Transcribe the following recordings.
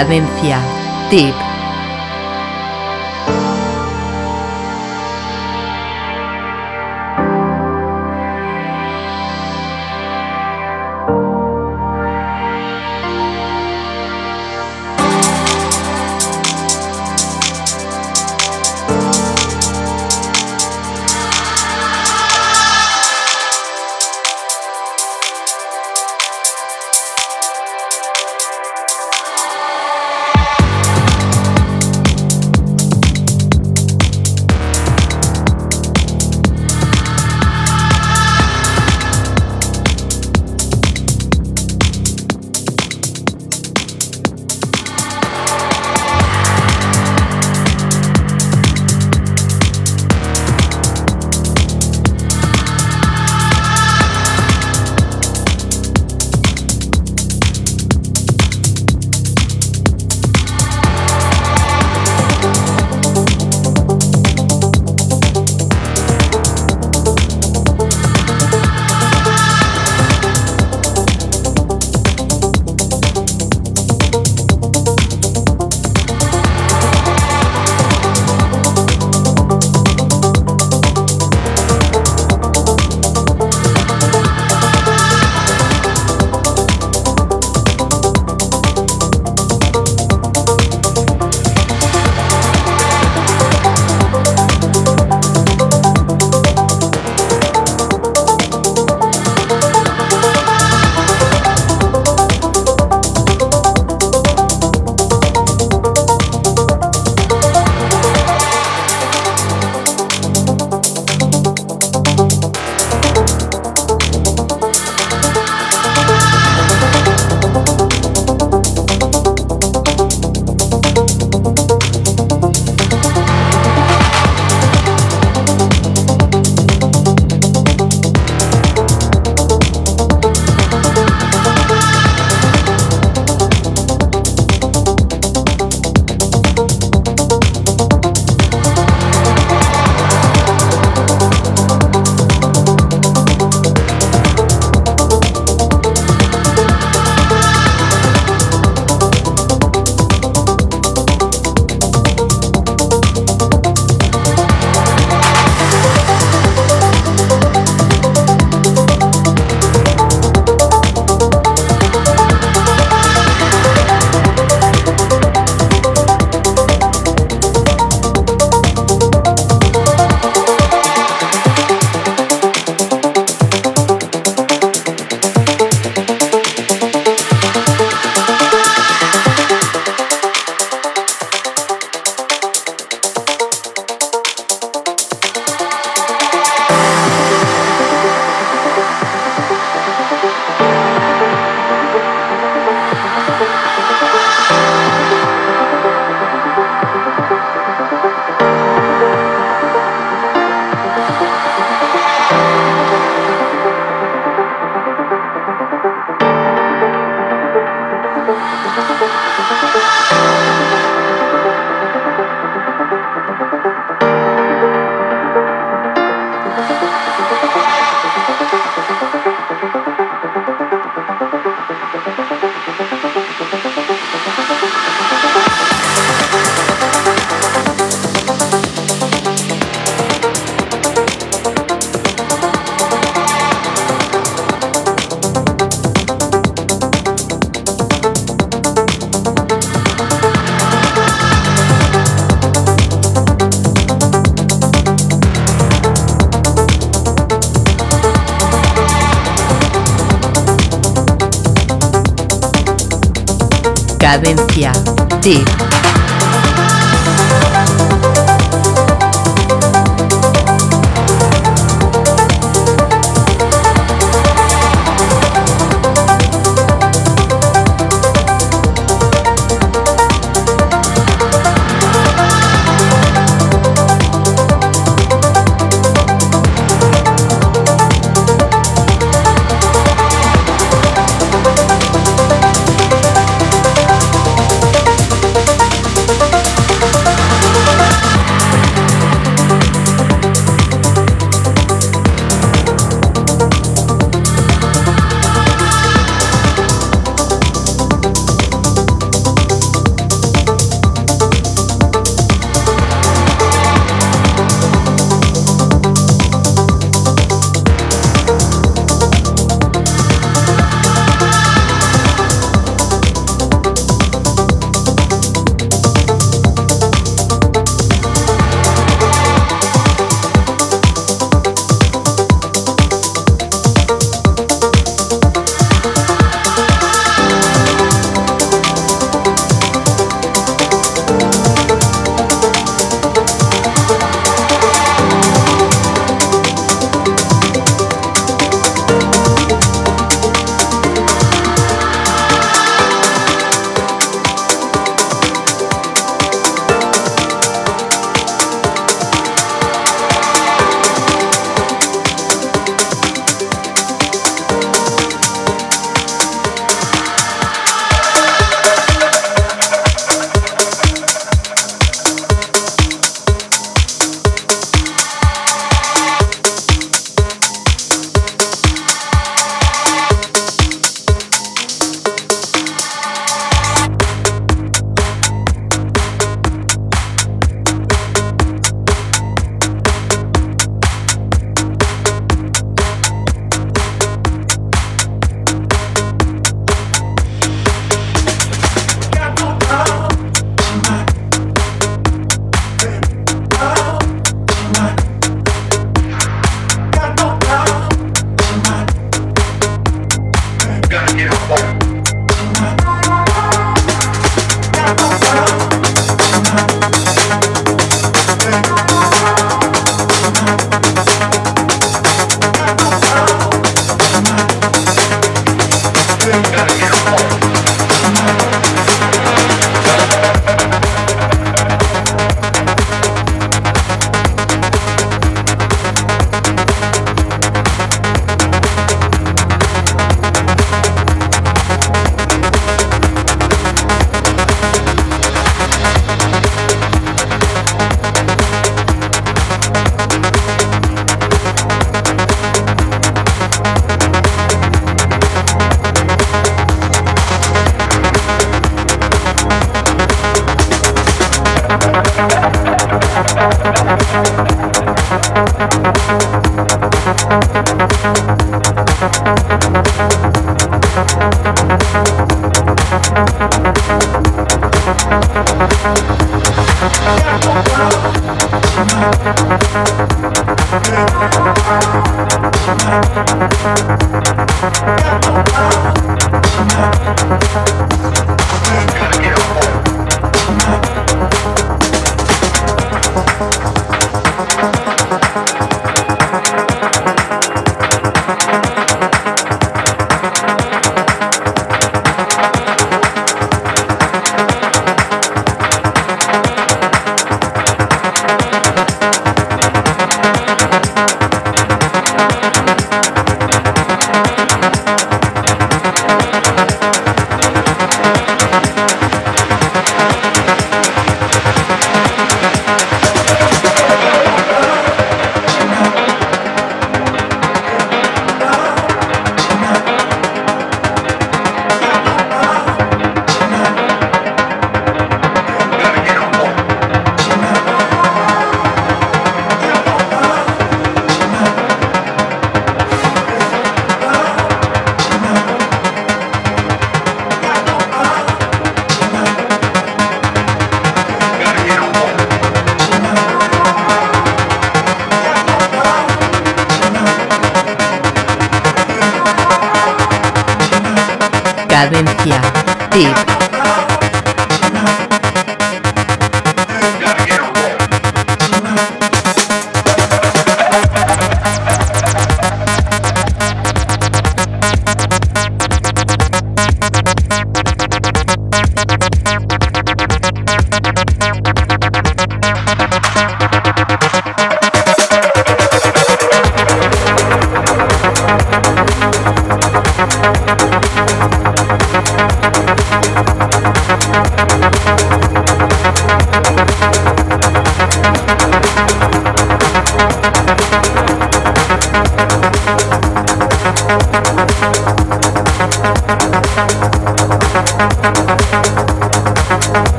Cadencia Deep.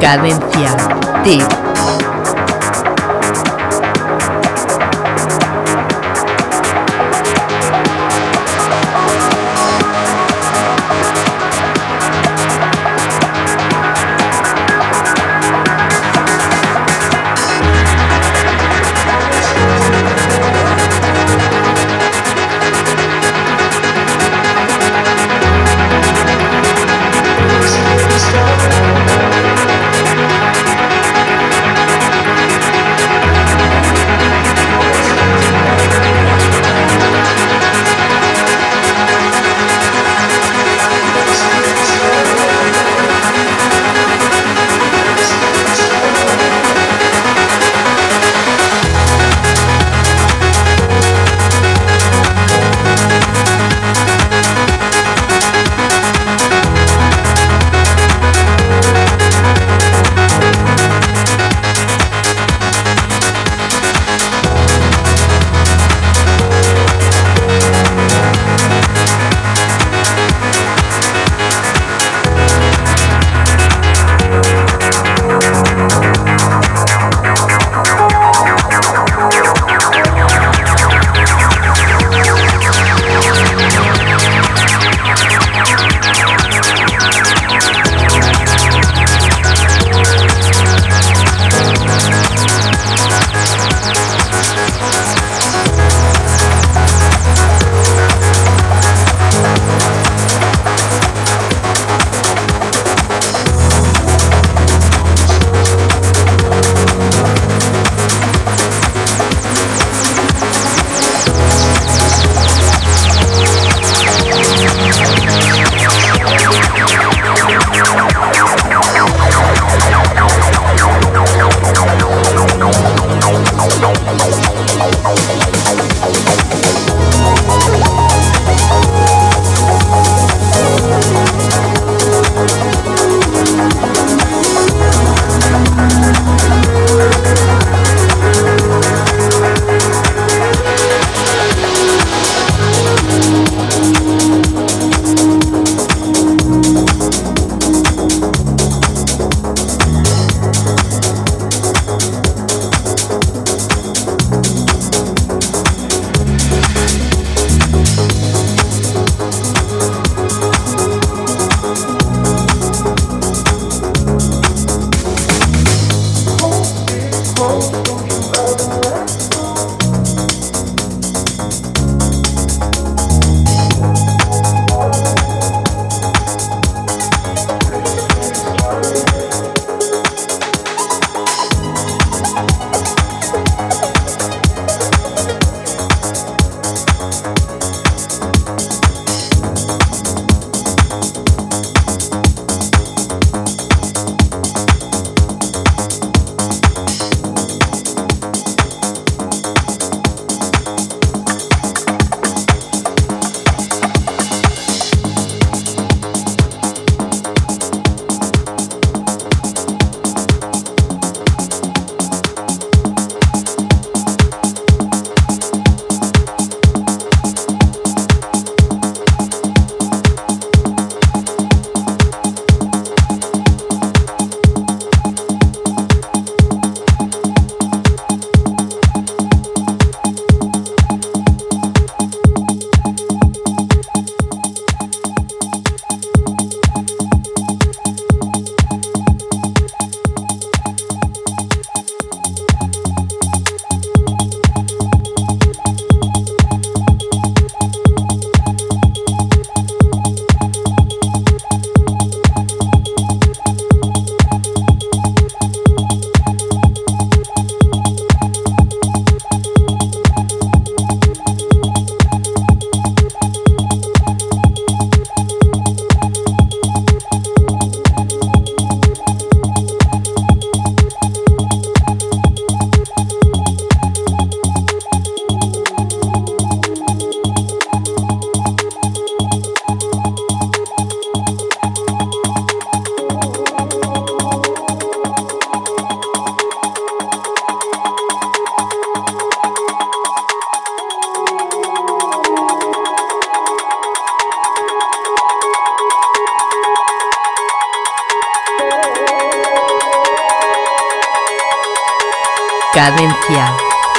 Cadencia. Tip.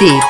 Deep.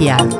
Tip.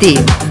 Deal.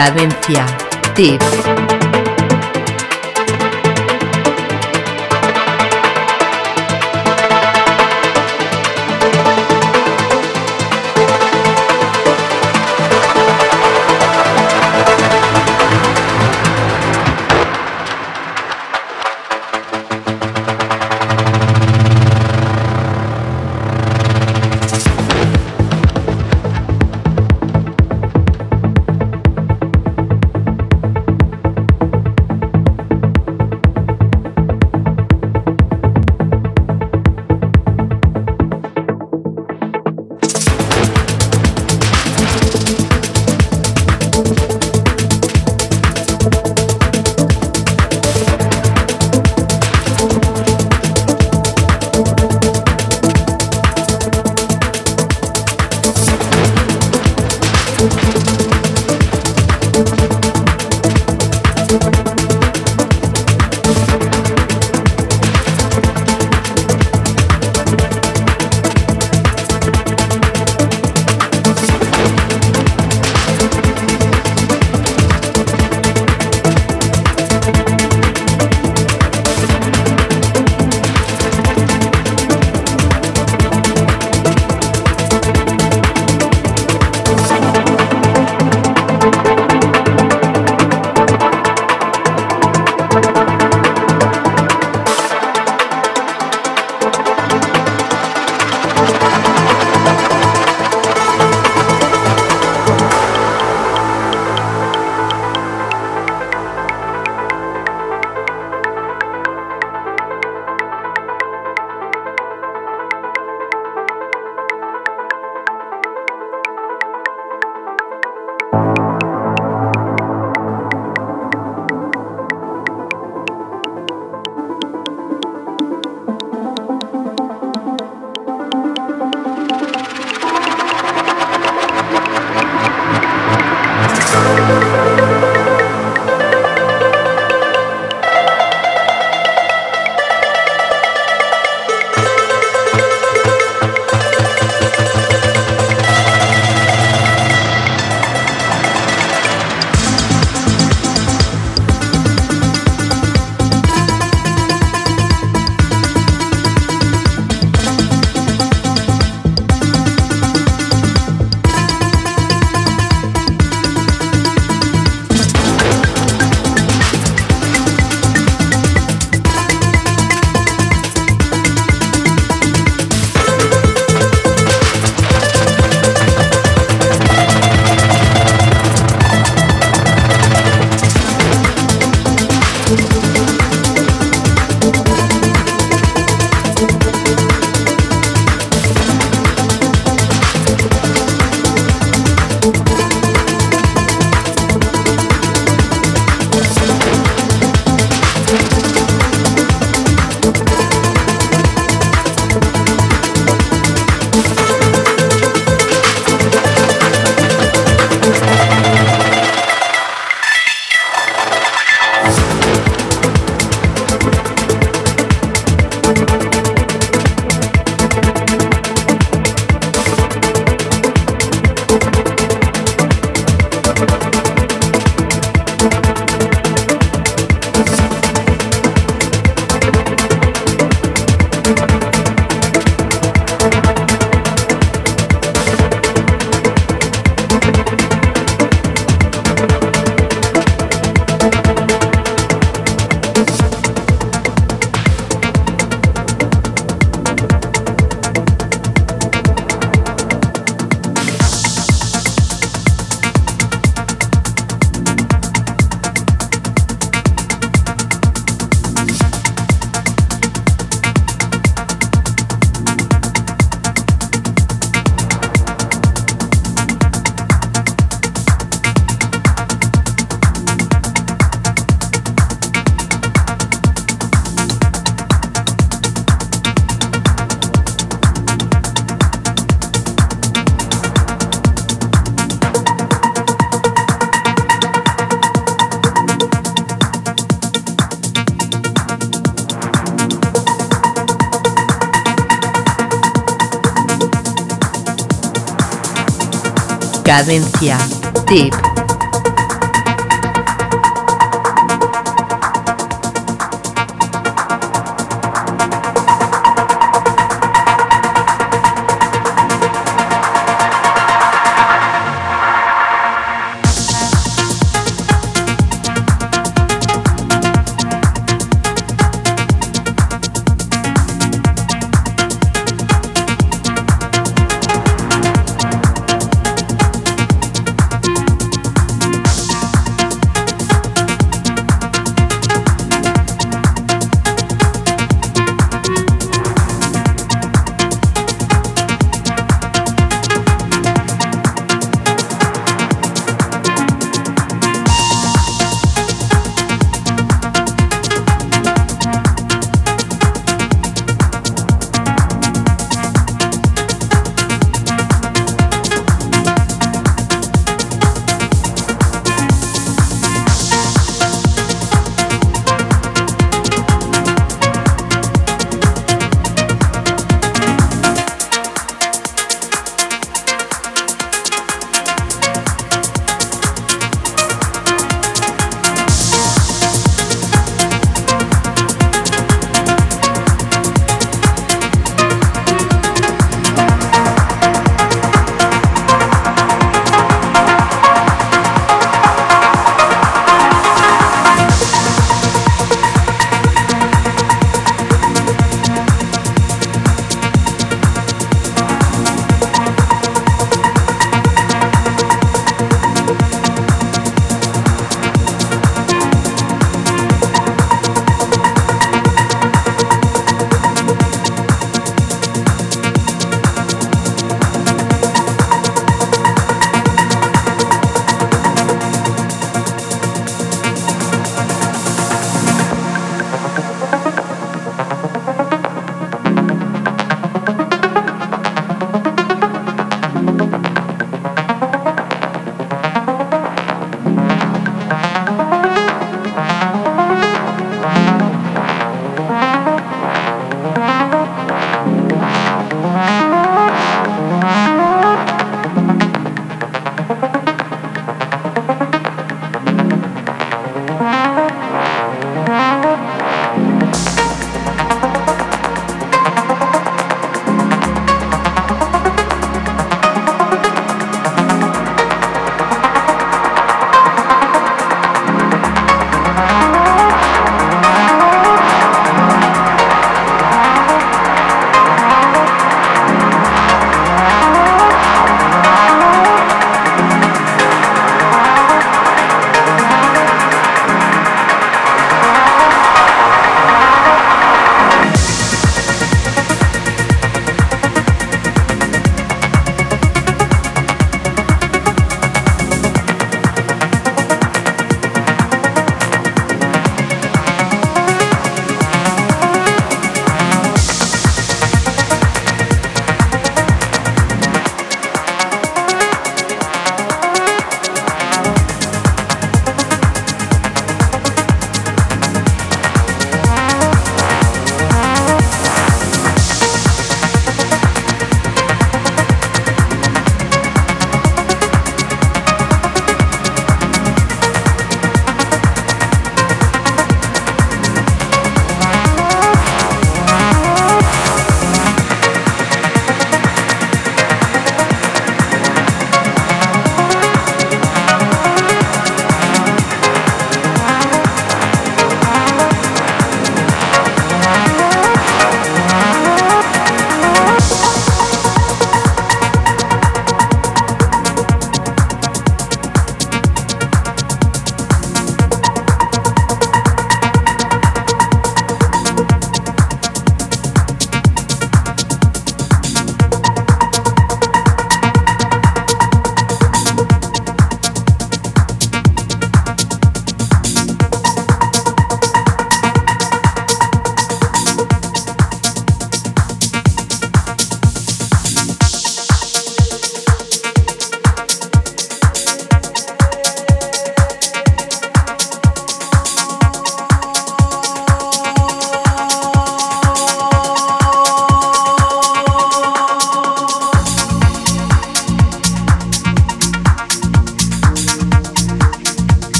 Cadencia. Tip. Cadencia. Tip.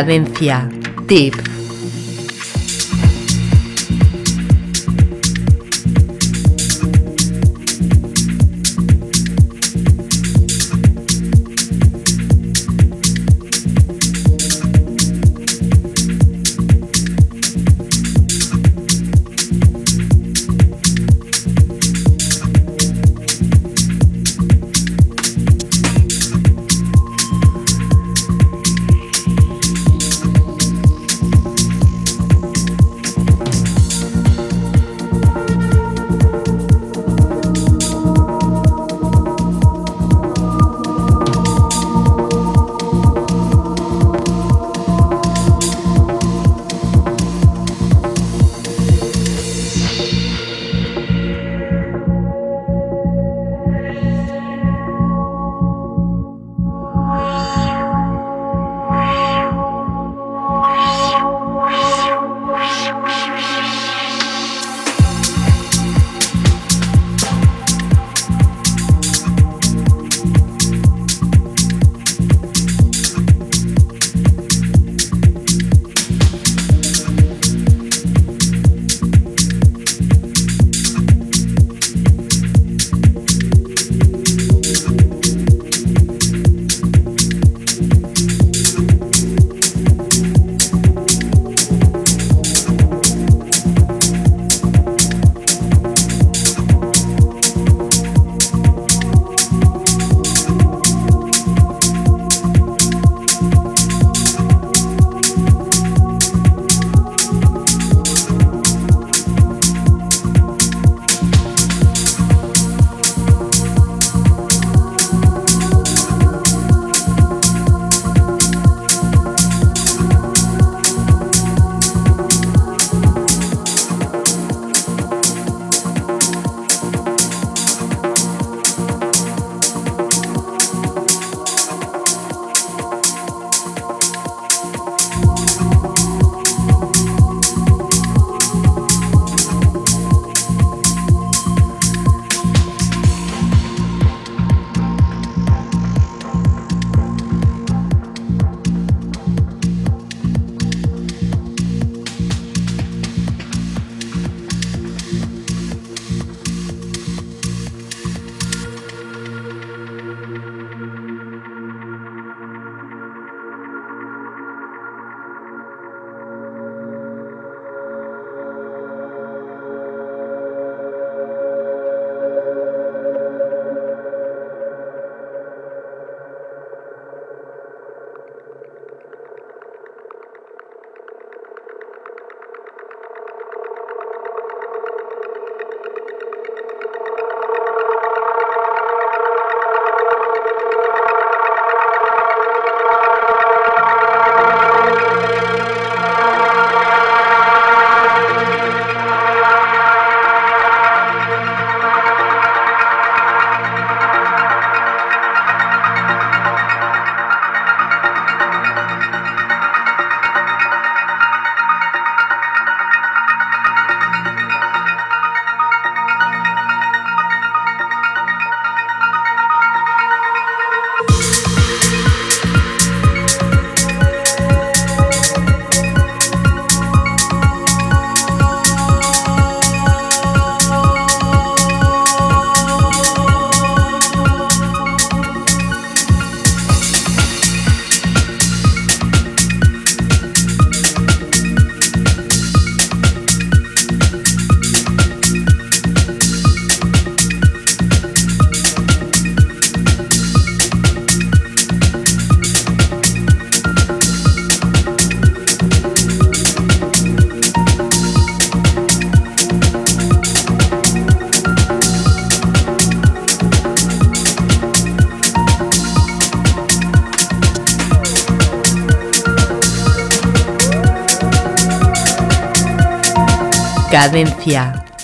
Cadencia. Tip.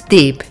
deep